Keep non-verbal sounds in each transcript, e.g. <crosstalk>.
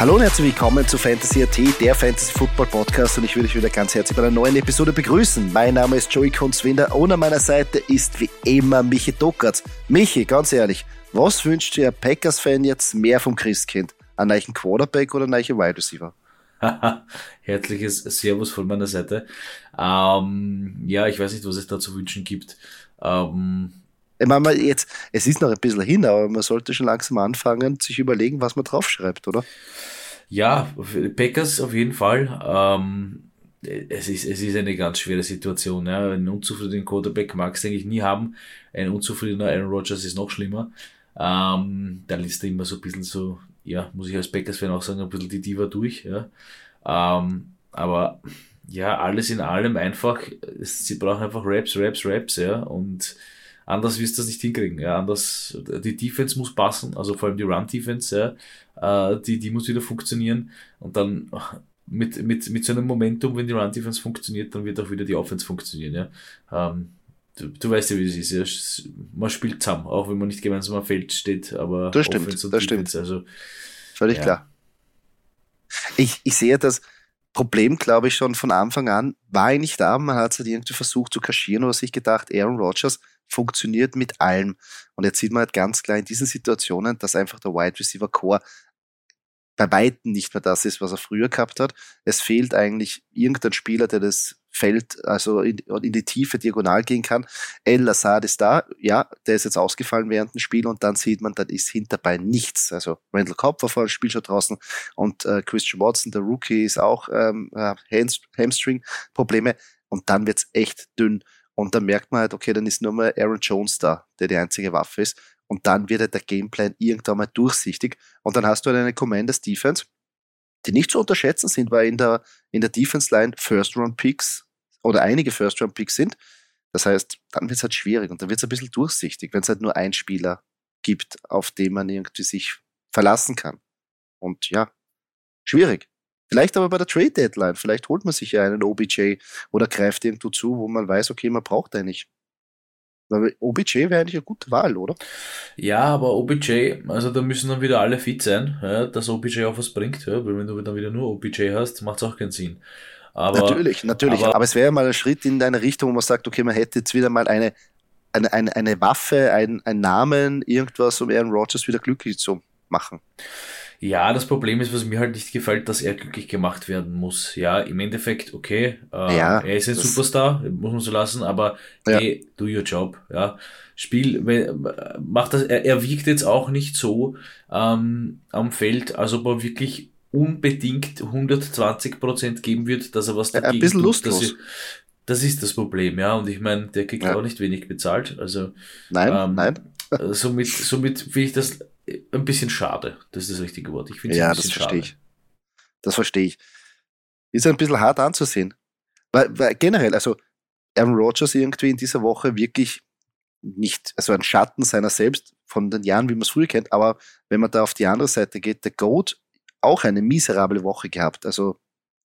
Hallo und herzlich willkommen zu Fantasy AT, der Fantasy Football Podcast und ich will euch wieder ganz herzlich bei einer neuen Episode begrüßen. Mein Name ist Joey Kunzwinder und an meiner Seite ist wie immer Michi Dockertz. Michi, ganz ehrlich, was wünscht dir Packers-Fan jetzt mehr vom Christkind? Ein neuen Quarterback oder ein neuer Wide Receiver? <laughs> Herzliches Servus von meiner Seite. Ähm, ja, ich weiß nicht, was es da zu wünschen gibt. Ähm, ich meine, jetzt, es ist noch ein bisschen hin, aber man sollte schon langsam anfangen, sich überlegen, was man draufschreibt, oder? Ja, Packers auf jeden Fall. Ähm, es ist, es ist eine ganz schwere Situation. Ja. Einen unzufriedenen Quarterback magst du eigentlich nie haben. Ein unzufriedener Aaron Rodgers ist noch schlimmer. Ähm, da liest er immer so ein bisschen so, ja, muss ich als Packers-Fan auch sagen, ein bisschen die Diva durch. Ja. Ähm, aber ja, alles in allem einfach, sie brauchen einfach Raps, Raps, Raps, ja. Und anders wirst du das nicht hinkriegen. Ja, anders, die Defense muss passen, also vor allem die Run-Defense, ja, äh, die, die muss wieder funktionieren und dann mit, mit, mit so einem Momentum, wenn die Run-Defense funktioniert, dann wird auch wieder die Offense funktionieren. Ja. Ähm, du, du weißt ja, wie es ist. Ja. Man spielt zusammen, auch wenn man nicht gemeinsam am Feld steht, aber das stimmt, das Defense, stimmt. also völlig ja. klar. Ich, ich sehe das Problem, glaube ich, schon von Anfang an, war ich nicht da. Man hat es halt irgendwie versucht zu kaschieren oder sich gedacht, Aaron Rodgers funktioniert mit allem. Und jetzt sieht man halt ganz klar in diesen Situationen, dass einfach der Wide Receiver Core bei Weitem nicht mehr das ist, was er früher gehabt hat. Es fehlt eigentlich irgendein Spieler, der das Feld, also in, in die Tiefe diagonal gehen kann. El Assad ist da, ja, der ist jetzt ausgefallen während dem Spiel und dann sieht man, dann ist hinterbei nichts. Also Randall Cobb war vor dem Spiel schon draußen und äh, Christian Watson, der Rookie, ist auch ähm, äh, Hamstring-Probleme und dann wird's echt dünn. Und dann merkt man halt, okay, dann ist nur mal Aaron Jones da, der die einzige Waffe ist. Und dann wird halt der Gameplan irgendwann mal durchsichtig. Und dann hast du halt eine Commanders Defense, die nicht zu unterschätzen sind, weil in der, in der Defense Line First Round Picks oder einige First Round Picks sind. Das heißt, dann wird es halt schwierig und dann wird es ein bisschen durchsichtig, wenn es halt nur einen Spieler gibt, auf den man irgendwie sich verlassen kann. Und ja, schwierig. Vielleicht aber bei der Trade Deadline, vielleicht holt man sich ja einen OBJ oder greift irgendwo zu, wo man weiß, okay, man braucht einen nicht. Weil OBJ wäre eigentlich eine gute Wahl, oder? Ja, aber OBJ, also da müssen dann wieder alle fit sein, ja, dass OBJ auch was bringt, ja, weil wenn du dann wieder nur OBJ hast, macht es auch keinen Sinn. Aber, natürlich, natürlich. Aber, aber es wäre ja mal ein Schritt in deine Richtung, wo man sagt, okay, man hätte jetzt wieder mal eine, eine, eine, eine Waffe, ein, ein Namen, irgendwas, um Aaron Rodgers wieder glücklich zu machen. Ja, das Problem ist, was mir halt nicht gefällt, dass er glücklich gemacht werden muss. Ja, im Endeffekt, okay, äh, ja, er ist ein Superstar, muss man so lassen, aber ja. hey, do your job, ja. Spiel, macht das, er, er wiegt jetzt auch nicht so ähm, am Feld, als ob er wirklich unbedingt 120 Prozent geben wird, dass er was dagegen ja, Ein bisschen lustlos. Tut, das ist das Problem, ja. Und ich meine, der kriegt ja. auch nicht wenig bezahlt. Also nein, ähm, nein. somit, somit finde ich das ein bisschen schade. Das ist das richtige Wort. Ich finde ja, das verstehe ich. Das verstehe ich. Ist ein bisschen hart anzusehen. Weil, weil generell, also Aaron Rodgers irgendwie in dieser Woche wirklich nicht, also ein Schatten seiner selbst von den Jahren, wie man es früher kennt, aber wenn man da auf die andere Seite geht, der Goat auch eine miserable Woche gehabt. Also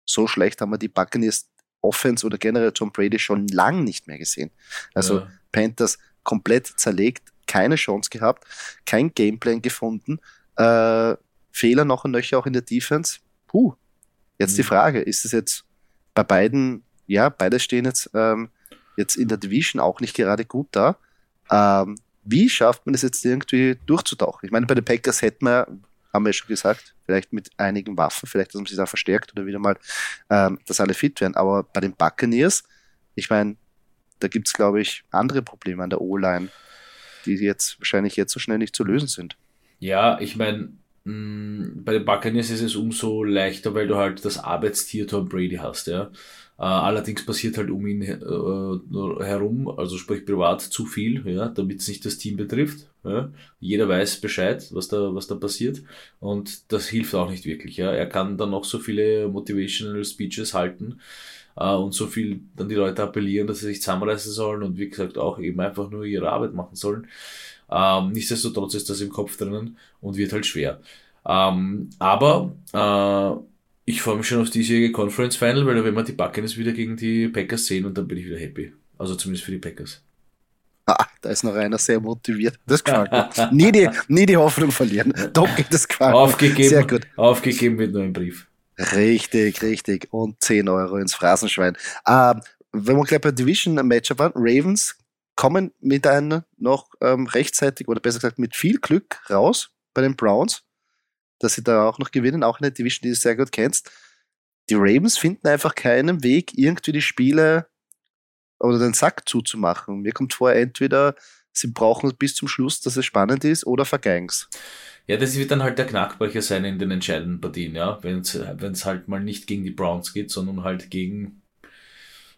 so schlecht haben wir die Buccaneers Offense oder generell Tom Brady schon lang nicht mehr gesehen. Also ja. Panthers komplett zerlegt, keine Chance gehabt, kein Gameplan gefunden, äh, Fehler noch und nöcher auch in der Defense. Puh. Jetzt mhm. die Frage, ist es jetzt bei beiden, ja, beide stehen jetzt, ähm, jetzt in der Division auch nicht gerade gut da. Ähm, wie schafft man es jetzt irgendwie durchzutauchen? Ich meine, bei den Packers hätten wir, haben wir ja schon gesagt, vielleicht mit einigen Waffen, vielleicht, dass man sich da verstärkt oder wieder mal, ähm, dass alle fit werden. Aber bei den Buccaneers, ich meine, da gibt es, glaube ich, andere Probleme an der O-Line die jetzt wahrscheinlich jetzt so schnell nicht zu lösen sind. Ja, ich meine, mm, bei den Buccaneers ist es umso leichter, weil du halt das Arbeitstier Tom Brady hast, ja. Äh, allerdings passiert halt um ihn äh, herum, also sprich privat, zu viel, ja, damit es nicht das Team betrifft. Ja. Jeder weiß Bescheid, was da, was da passiert. Und das hilft auch nicht wirklich. Ja. Er kann dann noch so viele Motivational Speeches halten äh, und so viel dann die Leute appellieren, dass sie sich zusammenreißen sollen und wie gesagt auch eben einfach nur ihre Arbeit machen sollen. Ähm, nichtsdestotrotz ist das im Kopf drinnen und wird halt schwer. Ähm, aber äh, ich freue mich schon auf diesjährige Conference Final, weil da werden wir die Buccaneers wieder gegen die Packers sehen und dann bin ich wieder happy. Also zumindest für die Packers. Ah, da ist noch einer sehr motiviert. Das gefällt mir. <laughs> nie, die, nie die Hoffnung verlieren. Doch geht das gefällt Aufgegeben, Sehr gut. Aufgegeben wird nur ein Brief. Richtig, richtig. Und 10 Euro ins Phrasenschwein. Ähm, wenn wir gleich bei Division Matchup waren, Ravens kommen mit einem noch ähm, rechtzeitig oder besser gesagt mit viel Glück raus bei den Browns, dass sie da auch noch gewinnen, auch eine Division, die du sehr gut kennst. Die Ravens finden einfach keinen Weg, irgendwie die Spiele oder den Sack zuzumachen. Mir kommt vor, entweder sie brauchen es bis zum Schluss, dass es spannend ist, oder vergeigen's. Ja, das wird dann halt der Knackbrecher sein in den entscheidenden Partien, ja. Wenn es halt mal nicht gegen die Browns geht, sondern halt gegen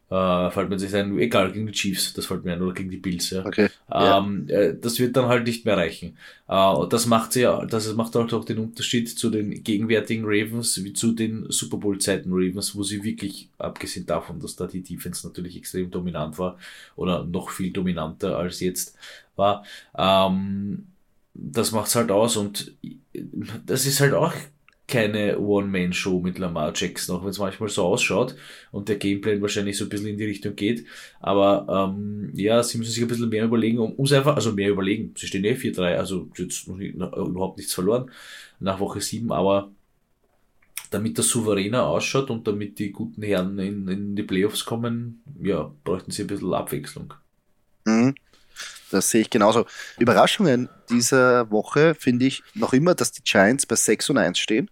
äh, fällt mir sich ein, egal, gegen die Chiefs, das fällt mir ein, oder gegen die Bills, ja. Okay. Ähm, ja. Äh, das wird dann halt nicht mehr reichen. Äh, das macht sie ja, das macht halt auch den Unterschied zu den gegenwärtigen Ravens, wie zu den Super Bowl-Zeiten Ravens, wo sie wirklich, abgesehen davon, dass da die Defense natürlich extrem dominant war, oder noch viel dominanter als jetzt war, ähm, das macht's halt aus und das ist halt auch keine One-Man-Show mit Lamar Jackson, auch wenn es manchmal so ausschaut und der Gameplan wahrscheinlich so ein bisschen in die Richtung geht. Aber ähm, ja, sie müssen sich ein bisschen mehr überlegen, um uns einfach, also mehr überlegen. Sie stehen eh 4-3, also jetzt nicht, überhaupt nichts verloren nach Woche 7, aber damit das souveräner ausschaut und damit die guten Herren in, in die Playoffs kommen, ja, bräuchten sie ein bisschen Abwechslung. Mhm. Das sehe ich genauso. Überraschungen dieser Woche finde ich noch immer, dass die Giants bei 6 und 1 stehen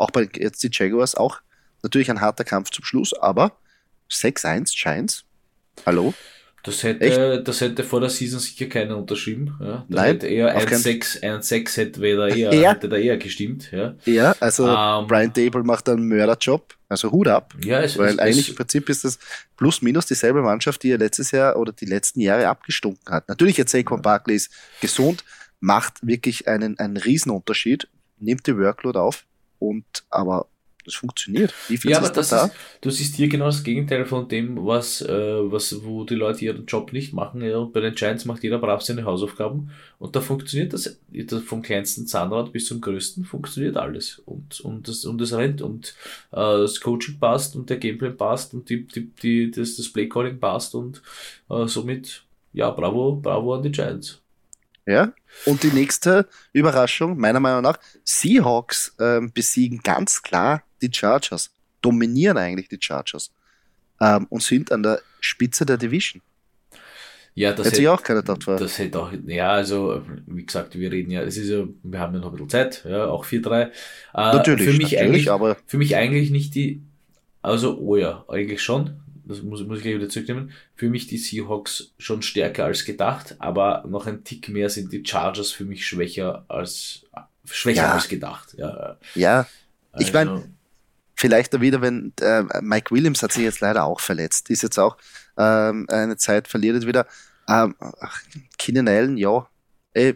auch bei jetzt die Jaguars auch natürlich ein harter Kampf zum Schluss, aber 6-1 Giants. Hallo? Das hätte, das hätte vor der Season sicher keiner unterschrieben. Ja. Da Nein, hätte eher 1-6, 1-6 hätte da eher, ja. hätte da eher gestimmt. Ja, ja also ähm, Brian Dable macht einen Mörderjob. Also Hut ab. Ja, es, weil es, eigentlich es, im Prinzip ist das plus minus dieselbe Mannschaft, die er letztes Jahr oder die letzten Jahre abgestunken hat. Natürlich jetzt Saquon. Barkley ist gesund, macht wirklich einen, einen Riesenunterschied, nimmt die Workload auf und aber das funktioniert. ja, aber das da? ist, du siehst hier genau das Gegenteil von dem, was, äh, was, wo die Leute ihren Job nicht machen. Ja, bei den Giants macht jeder brav seine Hausaufgaben und da funktioniert das, das vom kleinsten Zahnrad bis zum größten funktioniert alles und, und das, und das rennt und äh, das Coaching passt und der Gameplay passt und die, die, die, das, das Playcalling passt und äh, somit, ja, bravo, bravo an die Giants. Ja. Und die nächste Überraschung, meiner Meinung nach, Seahawks ähm, besiegen ganz klar die Chargers, dominieren eigentlich die Chargers ähm, und sind an der Spitze der Division. Ja, das hätte ich auch keine gedacht. Das hätte auch, ja, also, wie gesagt, wir reden ja, es ist ja, wir haben ja noch ein bisschen Zeit, ja, auch 4-3. Äh, natürlich, für mich natürlich, eigentlich, aber. Für mich eigentlich nicht die, also, oh ja, eigentlich schon, das muss, muss ich gleich wieder zurücknehmen, für mich die Seahawks schon stärker als gedacht, aber noch ein Tick mehr sind die Chargers für mich schwächer als, schwächer ja. als gedacht. Ja, ja. Also, ich meine, vielleicht wieder, wenn äh, Mike Williams hat sich jetzt leider auch verletzt, ist jetzt auch ähm, eine Zeit verliert wieder. Ähm, Keenan Allen, ja, äh,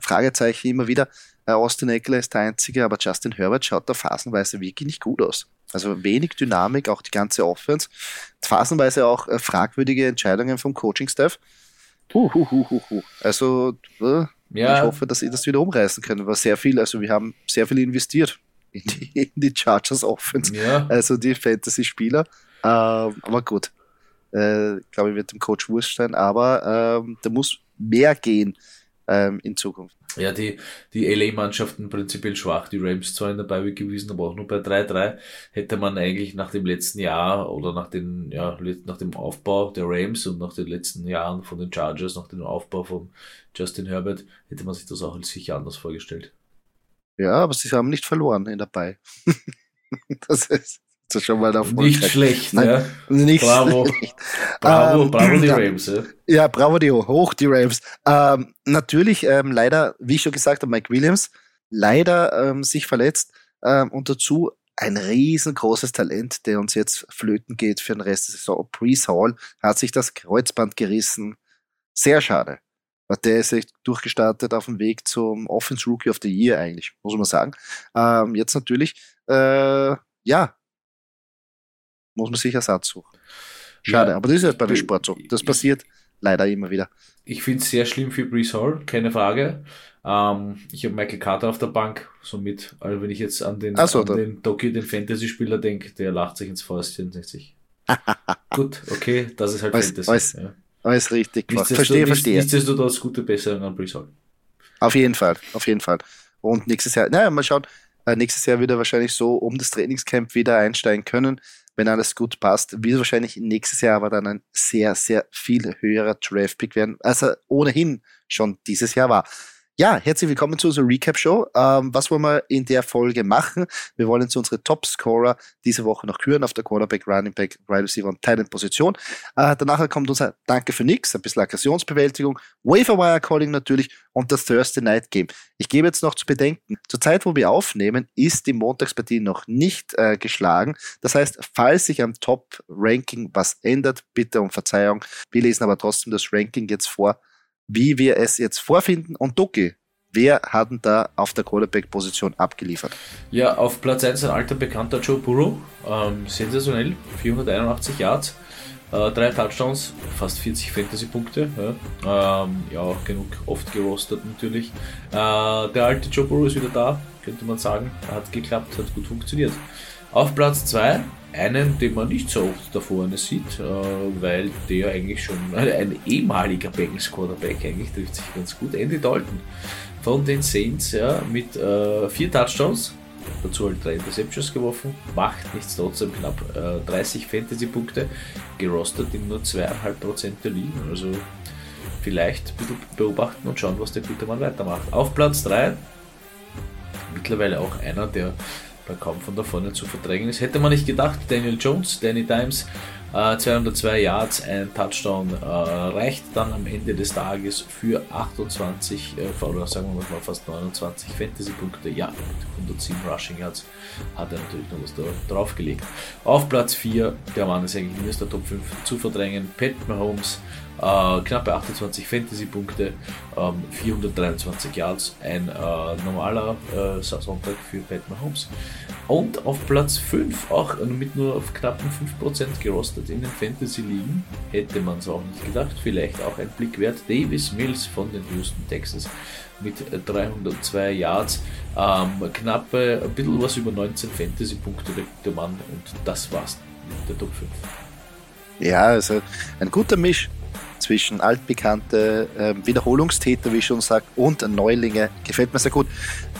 Fragezeichen immer wieder. Äh, Austin Eckler ist der Einzige, aber Justin Herbert schaut da phasenweise wirklich nicht gut aus. Also wenig Dynamik, auch die ganze Offense. Phasenweise auch äh, fragwürdige Entscheidungen vom Coaching-Staff. Also äh, ja. ich hoffe, dass sie das wieder umreißen können. War sehr viel, also wir haben sehr viel investiert in die, <laughs> in die Chargers Offense. Ja. Also die Fantasy-Spieler. Ähm, aber gut. Äh, glaube ich, wird dem Coach wurscht sein, aber ähm, da muss mehr gehen ähm, in Zukunft. Ja, die, die LA-Mannschaften prinzipiell schwach. Die Rams zwar in der Bye gewesen, aber auch nur bei 3-3 hätte man eigentlich nach dem letzten Jahr oder nach, den, ja, nach dem Aufbau der Rams und nach den letzten Jahren von den Chargers, nach dem Aufbau von Justin Herbert, hätte man sich das auch sicher anders vorgestellt. Ja, aber sie haben nicht verloren in der Bye. <laughs> das ist das schon mal Erfolg. Nicht schlecht, Nein, ja. Nicht bravo. schlecht. <laughs> Bravo, ähm, bravo die Rams. Ja. ja, bravo die, hoch die Rams. Ähm, natürlich, ähm, leider, wie ich schon gesagt habe, Mike Williams, leider ähm, sich verletzt ähm, und dazu ein riesengroßes Talent, der uns jetzt flöten geht für den Rest der Saison. Brees Hall hat sich das Kreuzband gerissen. Sehr schade. Der ist echt durchgestartet auf dem Weg zum Offense Rookie of the Year eigentlich, muss man sagen. Ähm, jetzt natürlich, äh, ja, muss man sich Ersatz suchen. Schade, ja, aber das ist ja bei dem Sport so. Das passiert leider immer wieder. Ich finde es sehr schlimm für Brees Hall, keine Frage. Ähm, ich habe Michael Carter auf der Bank, somit, also wenn ich jetzt an den, so, an den Doki, den Fantasy-Spieler denke, der lacht sich ins Fäustchen denkt sich, <laughs> gut, okay, das ist halt als, Fantasy. Als, ja. Alles richtig gemacht. Verstehe, verstehe. Nichtsdestotrotz gute Besserung an Brees Hall. Auf jeden Fall, auf jeden Fall. Und nächstes Jahr, naja, mal schauen, äh, nächstes Jahr wird er wahrscheinlich so um das Trainingscamp wieder einsteigen können, wenn alles gut passt. Wird wahrscheinlich nächstes Jahr aber dann ein sehr, sehr viel höherer Draft-Pick werden, als er ohnehin schon dieses Jahr war. Ja, herzlich willkommen zu unserer Recap-Show. Ähm, was wollen wir in der Folge machen? Wir wollen zu unsere Top-Scorer diese Woche noch küren auf der Quarterback, Running Back, Wide Receiver und Talent-Position. Äh, danach kommt unser Danke für nix, ein bisschen Aggressionsbewältigung, Waiver Calling natürlich und das Thursday Night Game. Ich gebe jetzt noch zu bedenken, zur Zeit, wo wir aufnehmen, ist die Montagspartie noch nicht äh, geschlagen. Das heißt, falls sich am Top-Ranking was ändert, bitte um Verzeihung. Wir lesen aber trotzdem das Ranking jetzt vor wie wir es jetzt vorfinden. Und Doki, wer hat denn da auf der Quarterback-Position abgeliefert? Ja, auf Platz 1 ein alter Bekannter Joe Burrow. Ähm, sensationell, 481 Yards. Äh, drei Touchdowns, fast 40 Fantasy-Punkte. Ja. Ähm, ja, auch genug oft gerostet natürlich. Äh, der alte Joe Burrow ist wieder da, könnte man sagen. Hat geklappt, hat gut funktioniert. Auf Platz 2 einen, den man nicht so oft da vorne sieht, äh, weil der eigentlich schon <laughs> ein ehemaliger Bengals Quarterback eigentlich trifft sich ganz gut. Andy Dalton von den Saints ja, mit äh, vier Touchdowns, dazu halt drei Interceptions geworfen, macht nichts trotzdem knapp äh, 30 Fantasy-Punkte, gerostet in nur 2,5% der Ligen. Also vielleicht beobachten und schauen, was der gute Mann weitermacht. Auf Platz 3 mittlerweile auch einer, der bei kaum von da vorne zu verdrängen ist. Hätte man nicht gedacht, Daniel Jones, Danny Dimes, äh, 202 Yards, ein Touchdown äh, reicht dann am Ende des Tages für 28, äh, oder sagen wir mal fast 29 Fantasy-Punkte. Ja, mit 107 Rushing Yards hat er natürlich noch was da, draufgelegt. Auf Platz 4, der Mann ist eigentlich aus der Top 5 zu verdrängen, Pat Mahomes äh, knappe 28 Fantasy-Punkte, ähm, 423 Yards, ein äh, normaler äh, Sonntag für Pat Mahomes. Und auf Platz 5, auch mit nur auf knappen 5% gerostet in den Fantasy-Ligen, hätte man es auch nicht gedacht, vielleicht auch ein Blick wert, Davis Mills von den Houston Texans mit 302 Yards, ähm, knappe, ein bisschen was über 19 Fantasy-Punkte der Mann und das war's mit der Top 5. Ja, also ein guter Misch zwischen altbekannte äh, Wiederholungstäter, wie ich schon sage, und Neulinge. Gefällt mir sehr gut.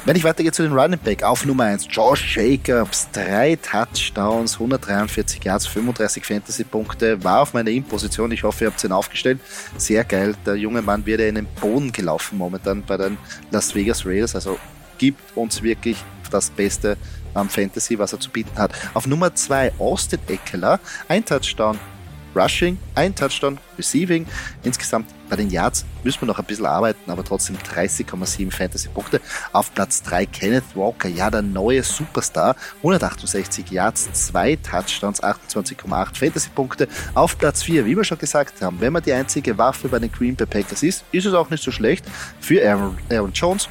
Wenn ich weitergehe zu den Running Back, auf Nummer 1, Josh Jacobs, drei Touchdowns, 143 Yards, 35 Fantasy-Punkte, war auf meiner In-Position. Ich hoffe, ihr habt ihn aufgestellt. Sehr geil. Der junge Mann wird ja in den Boden gelaufen momentan bei den Las Vegas Raiders. Also gibt uns wirklich das Beste am Fantasy, was er zu bieten hat. Auf Nummer 2 Austin Eckler, ein Touchdown, Rushing, ein Touchdown, Receiving. Insgesamt bei den Yards müssen wir noch ein bisschen arbeiten, aber trotzdem 30,7 Fantasy-Punkte. Auf Platz 3 Kenneth Walker, ja, der neue Superstar. 168 Yards, zwei Touchdowns, 28,8 Fantasy-Punkte. Auf Platz 4, wie wir schon gesagt haben, wenn man die einzige Waffe bei den Green Bay Packers ist, ist es auch nicht so schlecht für Aaron, Aaron Jones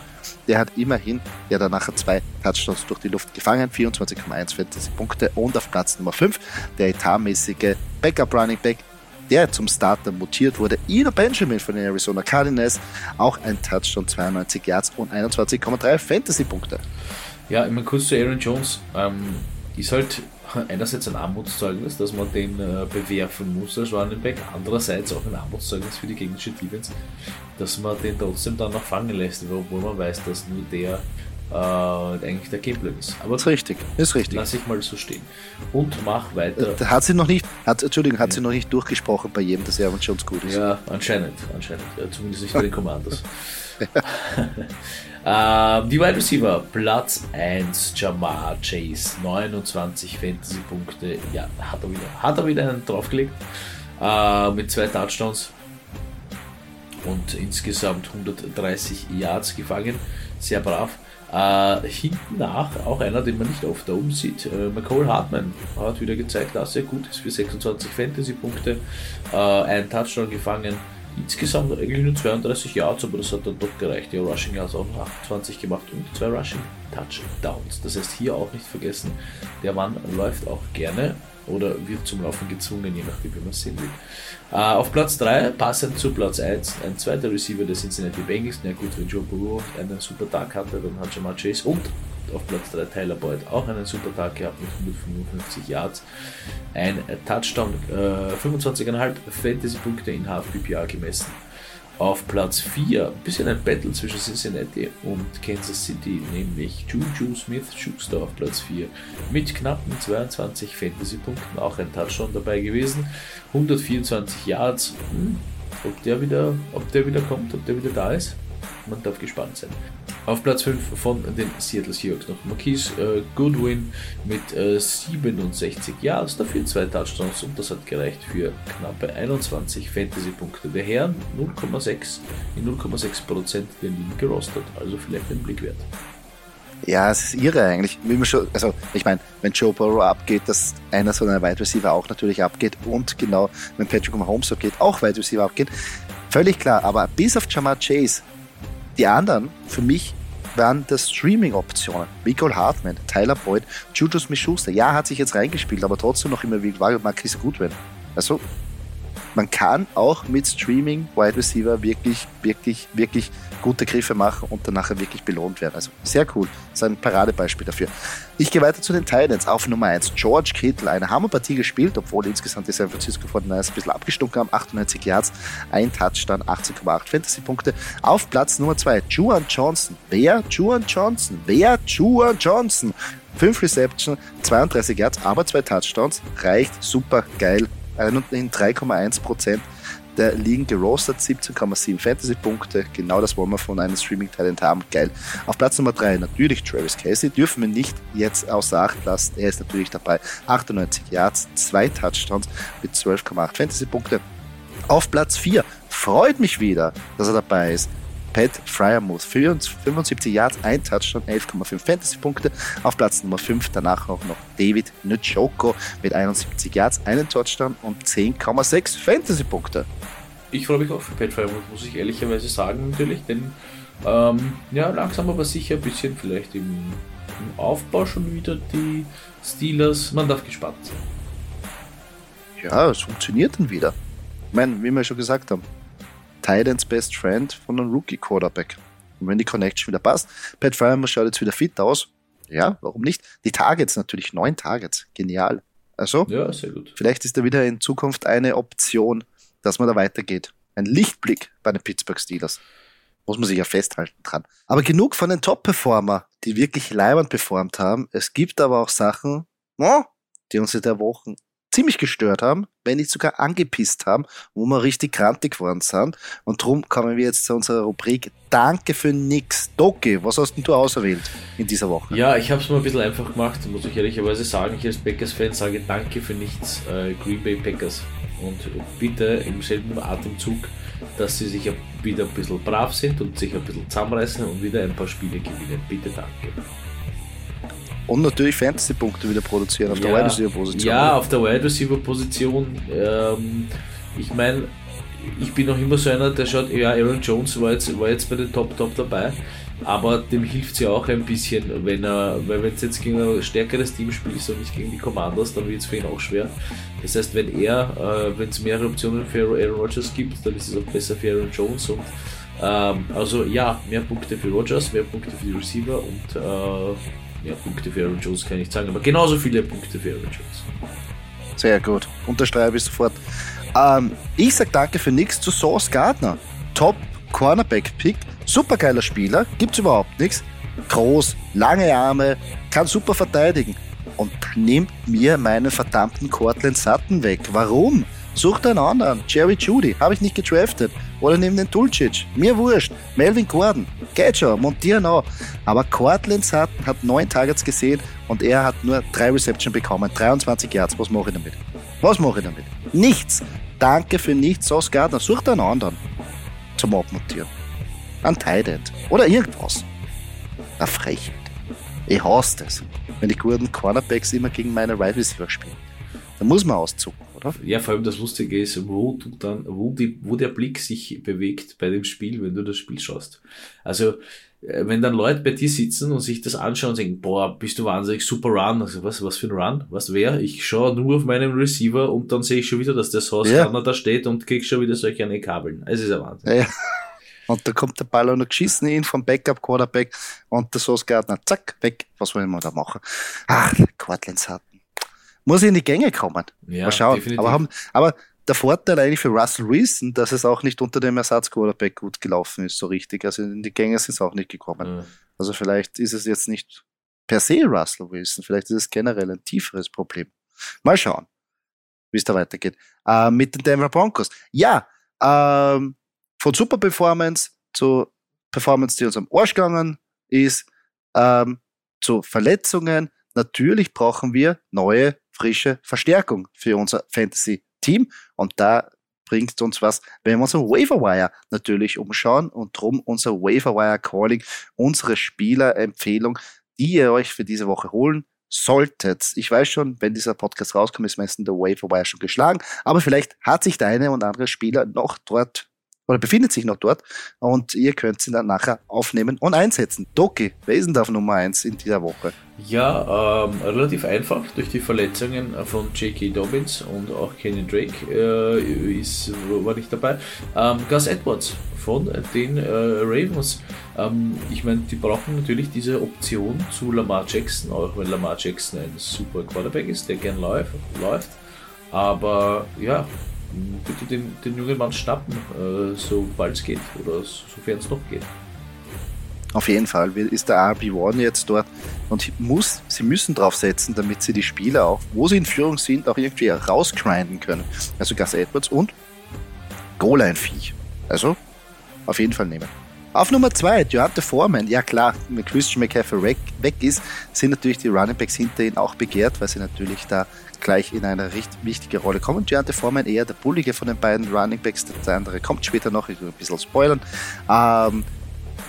der hat immerhin ja dann nachher zwei Touchdowns durch die Luft gefangen, 24,1 Fantasy-Punkte und auf Platz Nummer 5 der etatmäßige Backup Running Back, der zum Starter mutiert wurde, Ina Benjamin von den Arizona Cardinals, auch ein Touchdown, 92 Yards und 21,3 Fantasy-Punkte. Ja, meine kurz zu Aaron Jones, ähm, ist halt einerseits ein Armutszeugnis, dass man den äh, bewerfen muss als Running Back, andererseits auch ein Armutszeugnis für die gegnerische Defense, dass man den trotzdem dann noch fangen lässt, obwohl man weiß, dass nur der äh, eigentlich der Gameplan ist. Aber ist richtig, ist richtig. Lass ich mal so stehen. Und mach weiter. Äh, hat sie noch nicht, hat, Entschuldigung, hat ja. sie noch nicht durchgesprochen bei jedem, dass Aaron Jones gut ist. Ja, anscheinend, anscheinend. Ja, zumindest nicht bei den Commandos. <laughs> <laughs> Ähm, die Wide Receiver, Platz 1, Jamar Chase, 29 Fantasy-Punkte. Ja, hat er wieder, hat er wieder einen draufgelegt. Äh, mit zwei Touchdowns und insgesamt 130 Yards gefangen. Sehr brav. Äh, hinten nach auch einer, den man nicht oft da oben sieht. Äh, McCall Hartman hat wieder gezeigt, dass er gut ist für 26 Fantasy-Punkte. Äh, ein Touchdown gefangen Insgesamt eigentlich nur 32 Yards, aber das hat dann doch gereicht. Ja, Rushing Yards auch noch 28 gemacht und zwei Rushing Touchdowns. Das heißt, hier auch nicht vergessen, der Mann läuft auch gerne oder wird zum Laufen gezwungen, je nachdem, wie man es sehen will. Uh, auf Platz 3, passend zu Platz 1, ein zweiter Receiver der Cincinnati Bengals. Na gut, wenn Joe Burrow einen super Tag hatte, dann hat Jamal Chase und auf Platz 3 Tyler Boyd auch einen super Tag gehabt mit 155 Yards. Ein Touchdown, äh, 25,5 Fantasy-Punkte in Half PPR gemessen. Auf Platz 4, ein bisschen ein Battle zwischen Cincinnati und Kansas City, nämlich Juju Smith-Schuster auf Platz 4 mit knappen 22 Fantasy-Punkten, auch ein Touchdown dabei gewesen, 124 Yards. Hm, ob der wieder, ob der wieder kommt, ob der wieder da ist, man darf gespannt sein. Auf Platz 5 von den Seattle Seahawks noch Marquise äh, Goodwin mit äh, 67 Yards, dafür zwei Touchdowns und das hat gereicht für knappe 21 Fantasy-Punkte. Der Herr 0,6 in 0,6% der Ligen gerostet, also vielleicht ein Blick wert. Ja, es ist irre eigentlich. Also ich meine, wenn Joe Burrow abgeht, dass einer so einer Wide Receiver auch natürlich abgeht und genau, wenn Patrick Mahomes abgeht, auch Wide Receiver abgeht. Völlig klar, aber bis auf Jamar Chase die anderen, für mich, waren das Streaming-Optionen. Michael Hartman, Tyler Boyd, Juju Smith-Schuster. Ja, hat sich jetzt reingespielt, aber trotzdem noch immer wie war Marquis Goodwin. Also, man kann auch mit Streaming Wide Receiver wirklich, wirklich, wirklich gute Griffe machen und dann nachher wirklich belohnt werden. Also sehr cool. Das ist ein Paradebeispiel dafür. Ich gehe weiter zu den Titans. Auf Nummer 1 George Kittle. Eine Hammerpartie gespielt, obwohl insgesamt die San Francisco 49ers ein bisschen abgestunken haben. 98 Yards, ein Touchdown, 18,8 Fantasy-Punkte. Auf Platz Nummer 2 Juan Johnson. Wer? Juan Johnson. Wer? Juan Johnson. 5 Reception, 32 Yards, aber zwei Touchdowns. Reicht super geil in 3,1 Prozent der Ligen gerostet, 17,7 Fantasy-Punkte. Genau das wollen wir von einem Streaming-Talent haben. Geil. Auf Platz Nummer 3 natürlich Travis Casey. Dürfen wir nicht jetzt außer Acht lassen. Er ist natürlich dabei. 98 Yards, zwei Touchdowns mit 12,8 Fantasy-Punkte. Auf Platz 4 freut mich wieder, dass er dabei ist. Pat Fryermuth, 75 Yards, ein Touchdown, 11,5 Fantasy-Punkte. Auf Platz Nummer 5 danach auch noch David Njoku mit 71 Yards, einen Touchdown und 10,6 Fantasy-Punkte. Ich freue mich auch für Pat Fryermuth, muss ich ehrlicherweise sagen, natürlich, denn ähm, ja, langsam aber sicher ein bisschen vielleicht im, im Aufbau schon wieder die Steelers. Man darf gespannt sein. Ja, es funktioniert dann wieder. Ich meine, wie wir schon gesagt haben, Titans Best Friend von einem Rookie-Quarterback. Und wenn die Connection wieder passt, Pat Fryerman schaut jetzt wieder fit aus. Ja, warum nicht? Die Targets natürlich, neun Targets. Genial. Also, ja, sehr gut. vielleicht ist da wieder in Zukunft eine Option, dass man da weitergeht. Ein Lichtblick bei den Pittsburgh Steelers. Muss man sich ja festhalten dran. Aber genug von den Top-Performer, die wirklich leibend performt haben. Es gibt aber auch Sachen, oh, die uns in der Woche ziemlich gestört haben, wenn nicht sogar angepisst haben, wo wir richtig krantig geworden sind. Und darum kommen wir jetzt zu unserer Rubrik Danke für nix. Doki, was hast denn du auserwählt in dieser Woche? Ja, ich habe es mal ein bisschen einfach gemacht, muss ich ehrlicherweise sagen. Ich als Packers-Fan sage Danke für nichts, äh, Green Bay Packers. Und bitte im selben Atemzug, dass sie sich wieder ein bisschen brav sind und sich ein bisschen zusammenreißen und wieder ein paar Spiele gewinnen. Bitte danke. Und natürlich Fantasy-Punkte wieder produzieren auf ja, der Wide Receiver-Position. Ja, auf der Wide Receiver-Position. Ähm, ich meine, ich bin noch immer so einer, der schaut, ja, Aaron Jones war jetzt, war jetzt bei den Top Top dabei, aber dem hilft es ja auch ein bisschen, wenn er, weil wenn es jetzt gegen ein stärkeres Team spielt und nicht gegen die Commanders, dann wird es für ihn auch schwer. Das heißt, wenn er, äh, wenn es mehrere Optionen für Aaron Rodgers gibt, dann ist es auch besser für Aaron Jones und ähm, also ja, mehr Punkte für Rodgers, mehr Punkte für die Receiver und äh, ja, Punkte für Aaron Jones kann ich sagen, aber genauso viele Punkte für Aaron Jones. Sehr gut. Unterschreibe ich sofort. Ähm, ich sag danke für nichts zu Sauce Gardner. Top Cornerback-Pick. Supergeiler Spieler. Gibt's überhaupt nichts. Groß, lange Arme, kann super verteidigen. Und nimmt mir meinen verdammten Cortland Sutton weg. Warum? Sucht einen anderen. Jerry Judy. Habe ich nicht gedraftet. Oder nimm den Dulcic. Mir wurscht. Melvin Gordon. Geht schon. Montieren auch. Aber Cortland Sutton hat neun Targets gesehen und er hat nur drei Reception bekommen. 23 Yards. Was mache ich damit? Was mache ich damit? Nichts. Danke für nichts. Sauce Gardner. Sucht einen anderen. Zum Abmontieren. Ein Tight Oder irgendwas. Eine Frechheit. Ich hasse das. Wenn die guten Cornerbacks immer gegen meine Wide Receiver spielen. Da muss man auszucken oder? Ja, vor allem das Lustige ist, wo du dann, wo die, wo der Blick sich bewegt bei dem Spiel, wenn du das Spiel schaust. Also, äh, wenn dann Leute bei dir sitzen und sich das anschauen und denken, boah, bist du wahnsinnig super Run. Also, was, was für ein Run? Was wer? Ich schaue nur auf meinen Receiver und dann sehe ich schon wieder, dass der Source ja. da steht und krieg schon wieder solche eine Kabeln. Es ist ein Wahnsinn. Ja. <laughs> Und da kommt der Ball auch noch geschissen in vom Backup Quarterback und der Sauce Gardner, zack, weg. Was wollen wir da machen? Ach, Cortland Sutton. Muss in die Gänge kommen. Ja, Mal schauen. Definitiv. Aber, haben, aber der Vorteil eigentlich für Russell Wilson, dass es auch nicht unter dem Ersatz-Quarterback gut gelaufen ist, so richtig. Also in die Gänge sind es auch nicht gekommen. Mhm. Also vielleicht ist es jetzt nicht per se Russell Wilson, vielleicht ist es generell ein tieferes Problem. Mal schauen, wie es da weitergeht. Äh, mit den Denver Broncos. Ja, ähm, von Super Performance zu Performance, die uns am Arsch gegangen ist, ähm, zu Verletzungen. Natürlich brauchen wir neue, frische Verstärkung für unser Fantasy Team. Und da bringt uns was, wenn wir uns am Waiverwire natürlich umschauen und drum unser Waiverwire Calling, unsere Spielerempfehlung, die ihr euch für diese Woche holen solltet. Ich weiß schon, wenn dieser Podcast rauskommt, ist meistens der Waiverwire schon geschlagen, aber vielleicht hat sich der eine und andere Spieler noch dort oder befindet sich noch dort und ihr könnt sie dann nachher aufnehmen und einsetzen. Doki, wer ist denn da auf Nummer 1 in dieser Woche? Ja, ähm, relativ einfach. Durch die Verletzungen von J.K. Dobbins und auch Kenny Drake äh, ist, war nicht dabei. Ähm, Gus Edwards von den äh, Ravens. Ähm, ich meine, die brauchen natürlich diese Option zu Lamar Jackson, auch wenn Lamar Jackson ein super Quarterback ist, der gern läuft. läuft. Aber ja, bitte den, den jungen Mann schnappen, äh, sobald es geht oder sofern es noch geht. Auf jeden Fall ist der RB1 jetzt dort und muss, sie müssen drauf setzen, damit sie die Spieler auch, wo sie in Führung sind, auch irgendwie rausgrinden können. Also Gus Edwards und Goal-Line-Viech. Also auf jeden Fall nehmen. Auf Nummer 2, Deontay Foreman. Ja klar, wenn Christian McCaffrey weg, weg ist, sind natürlich die Running Backs hinter ihm auch begehrt, weil sie natürlich da gleich in eine richtig wichtige Rolle kommen. Deontay Foreman eher der bullige von den beiden Running Backs, der andere kommt später noch, ich will ein bisschen spoilern. Ähm,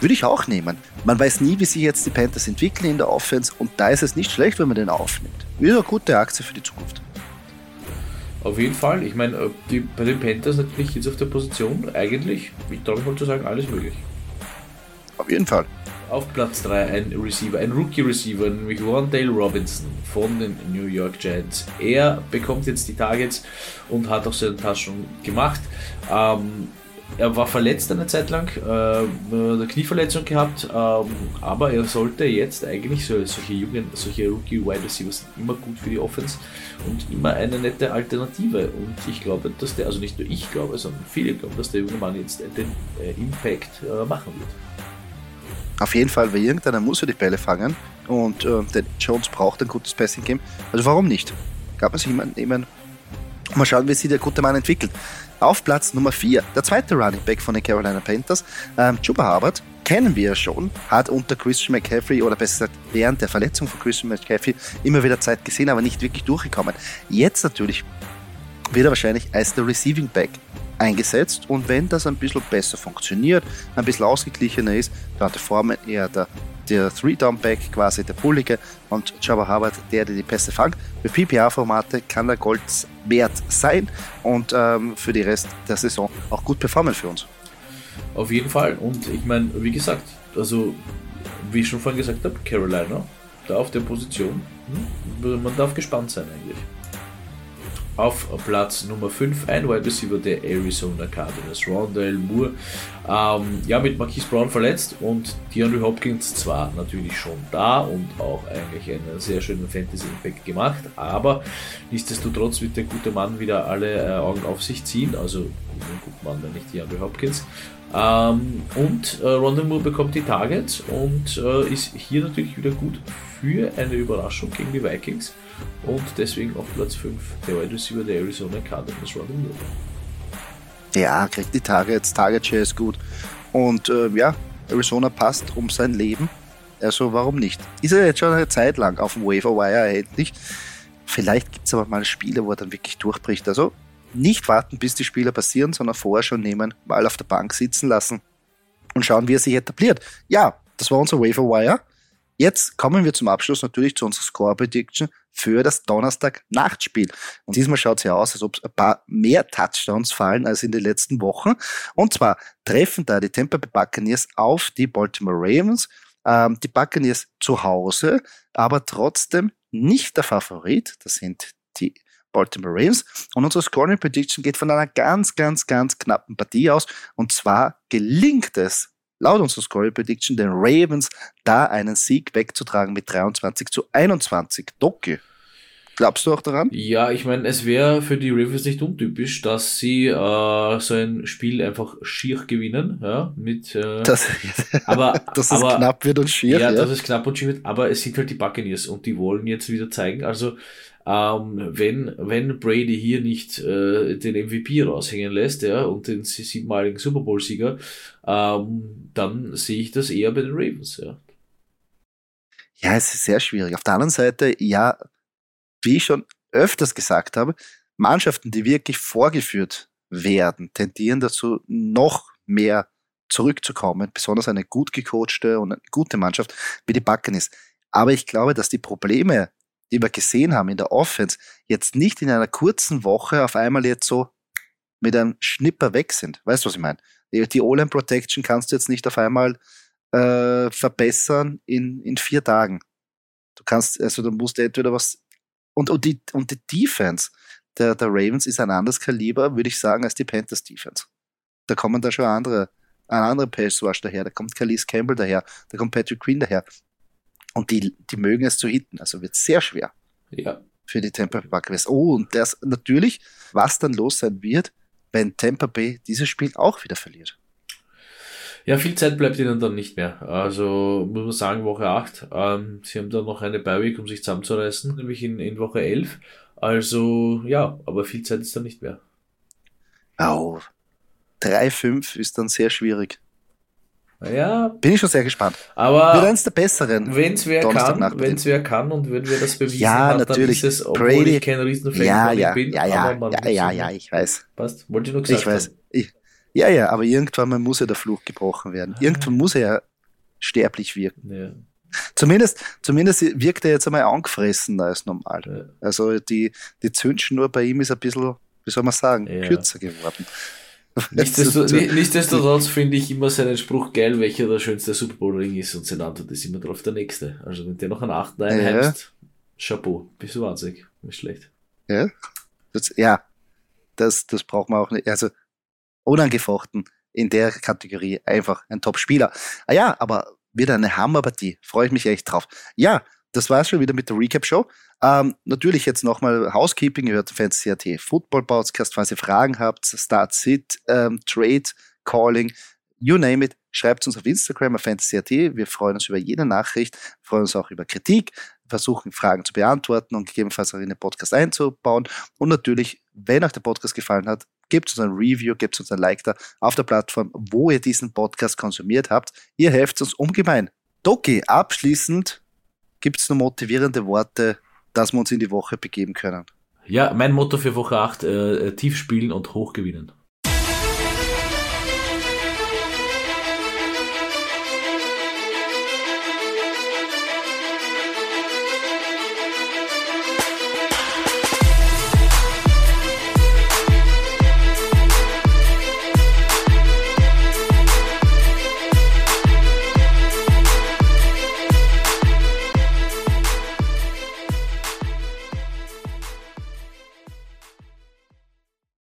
würde ich auch nehmen. Man weiß nie, wie sich jetzt die Panthers entwickeln in der Offense und da ist es nicht schlecht, wenn man den aufnimmt. Wieder eine gute Aktie für die Zukunft. Auf jeden Fall. Ich meine, die, bei den Panthers natürlich jetzt auf der Position eigentlich, ich traue mich mal zu sagen, alles möglich. Auf jeden Fall auf Platz 3 ein Receiver, ein Rookie-Receiver, nämlich Rondale Robinson von den New York Giants. Er bekommt jetzt die Targets und hat auch seinen Touchdown gemacht. Ähm, er war verletzt eine Zeit lang, äh, eine Knieverletzung gehabt, ähm, aber er sollte jetzt eigentlich so, solche jungen, solche Rookie-Wide Receivers sind immer gut für die Offense und immer eine nette Alternative. Und ich glaube, dass der, also nicht nur ich glaube, sondern viele glauben, dass der junge Mann jetzt den äh, Impact äh, machen wird. Auf jeden Fall, weil irgendeiner muss ja die Bälle fangen und äh, der Jones braucht ein gutes Passing-Game. Also warum nicht? Gab man sich jemanden Mal schauen, wie sich der gute Mann entwickelt. Auf Platz Nummer 4, der zweite Running Back von den Carolina Panthers, ähm, Chuba Hubbard, kennen wir ja schon, hat unter Christian McCaffrey oder besser gesagt während der Verletzung von Christian McCaffrey immer wieder Zeit gesehen, aber nicht wirklich durchgekommen. Jetzt natürlich wird er wahrscheinlich als der Receiving Back eingesetzt und wenn das ein bisschen besser funktioniert, ein bisschen ausgeglichener ist, dann der Foreman eher der, der Three-Down-Back, quasi der Bullige und Jabba Hubbard, der, der die Pässe fängt. Für PPA-Formate kann der Gold wert sein und ähm, für die Rest der Saison auch gut performen für uns. Auf jeden Fall und ich meine, wie gesagt, also wie ich schon vorhin gesagt habe, Carolina, da auf der Position, hm, man darf gespannt sein eigentlich. Auf Platz Nummer 5 ein Wide Receiver der Arizona Cardinals, Rondell Moore. Ähm, ja, mit Marquise Brown verletzt und DeAndre Hopkins zwar natürlich schon da und auch eigentlich einen sehr schönen Fantasy-Impact gemacht, aber nichtsdestotrotz wird der gute Mann wieder alle äh, Augen auf sich ziehen. Also, gut Mann, wenn nicht DeAndre Hopkins. Ähm, und äh, Rondell Moore bekommt die Targets und äh, ist hier natürlich wieder gut für eine Überraschung gegen die Vikings und deswegen auf Platz 5 der Wide Receiver der Arizona Cardinals, Robin Moore. Ja, kriegt die Targets, Target Share ist gut. Und äh, ja, Arizona passt um sein Leben. Also warum nicht? Ist er jetzt schon eine Zeit lang auf dem Waiver Wire erhältlich. Vielleicht gibt es aber mal Spiele, wo er dann wirklich durchbricht. Also nicht warten, bis die Spieler passieren, sondern vorher schon nehmen, mal auf der Bank sitzen lassen und schauen, wie er sich etabliert. Ja, das war unser Waiver Wire. Jetzt kommen wir zum Abschluss natürlich zu unserer Score Prediction für das Donnerstag-Nachtspiel. Und diesmal schaut es ja aus, als ob ein paar mehr Touchdowns fallen als in den letzten Wochen. Und zwar treffen da die Tampa Bay Buccaneers auf die Baltimore Ravens. Ähm, die Buccaneers zu Hause, aber trotzdem nicht der Favorit. Das sind die Baltimore Ravens. Und unsere Scoring Prediction geht von einer ganz, ganz, ganz knappen Partie aus. Und zwar gelingt es laut unserer Scoring Prediction den Ravens da einen Sieg wegzutragen mit 23 zu 21. Doki. Glaubst du auch daran? Ja, ich meine, es wäre für die Ravens nicht untypisch, dass sie äh, so ein Spiel einfach schier gewinnen, ja, mit äh, das, aber <laughs> dass aber, es knapp wird und schier. Ja, ja, dass es knapp und schier wird, aber es sind halt die Buccaneers und die wollen jetzt wieder zeigen, also ähm, wenn, wenn Brady hier nicht äh, den MVP raushängen lässt, ja, und den siebenmaligen Super Bowl-Sieger, ähm, dann sehe ich das eher bei den Ravens, ja. Ja, es ist sehr schwierig. Auf der anderen Seite, ja, wie ich schon öfters gesagt habe, Mannschaften, die wirklich vorgeführt werden, tendieren dazu, noch mehr zurückzukommen, besonders eine gut gecoachte und eine gute Mannschaft wie die ist. Aber ich glaube, dass die Probleme die wir gesehen haben in der Offense, jetzt nicht in einer kurzen Woche auf einmal jetzt so mit einem Schnipper weg sind. Weißt du, was ich meine? Die O-Line Protection kannst du jetzt nicht auf einmal äh, verbessern in, in vier Tagen. Du kannst, also du musst entweder was und, und, die, und die Defense der, der Ravens ist ein anderes Kaliber, würde ich sagen, als die Panthers Defense. Da kommen da schon andere, ein anderer Pass Rush daher, da kommt Calise Campbell daher, da kommt Patrick Queen daher. Und die, die mögen es zu hitten. Also wird sehr schwer. Ja. Für die Tampa Bay Buccaneers. Oh, und das natürlich, was dann los sein wird, wenn Tampa Bay dieses Spiel auch wieder verliert. Ja, viel Zeit bleibt ihnen dann nicht mehr. Also muss man sagen, Woche 8. Ähm, sie haben dann noch eine Bye-Week, um sich zusammenzureißen, nämlich in, in Woche 11. Also ja, aber viel Zeit ist dann nicht mehr. Oh, 3-5 ist dann sehr schwierig. Ja. Bin ich schon sehr gespannt. Aber wird eins der besseren. Wenn es wer kann, wenn es wer kann und wenn wir das bewiesen ja, hat, natürlich. dann ist es, obwohl Brady, ich kein Riesenfan ja, ja, bin, ja, ja, ja, ja, ja, ich weiß. Passt. Wollte ich nur gesagt Ich weiß. Ich, ja, ja, aber irgendwann mal muss ja der Fluch gebrochen werden. Irgendwann muss er ja sterblich wirken. Ja. Zumindest, zumindest wirkt er jetzt einmal angefressener als normal. Ja. Also die, die Zündschnur bei ihm ist ein bisschen, wie soll man sagen, ja. kürzer geworden. Nichtsdestotrotz, nichtsdestotrotz finde ich immer seinen Spruch geil, welcher der schönste Super Bowl Ring ist und sein Antwort ist immer drauf der nächste. Also wenn der noch einen achten einheimst. Chapeau, bist du wahnsinnig, nicht schlecht. Ja, das, ja, das, das braucht man auch nicht, also unangefochten in der Kategorie einfach ein Top-Spieler. Ah ja, aber wieder eine Hammerpartie, freue ich mich echt drauf. Ja, das war's schon wieder mit der Recap-Show. Ähm, natürlich jetzt nochmal Housekeeping, ihr hört Fantasy.at Football Podcast, falls ihr Fragen habt, Start Sit, ähm, Trade, Calling, you name it, schreibt uns auf Instagram auf Fantasy.at. Wir freuen uns über jede Nachricht, freuen uns auch über Kritik, versuchen Fragen zu beantworten und gegebenenfalls auch in den Podcast einzubauen. Und natürlich, wenn euch der Podcast gefallen hat, gebt uns ein Review, gebt uns ein Like da auf der Plattform, wo ihr diesen Podcast konsumiert habt. Ihr helft uns ungemein. Doki, abschließend gibt es noch motivierende Worte dass wir uns in die Woche begeben können. Ja, mein Motto für Woche 8, äh, tief spielen und hoch gewinnen.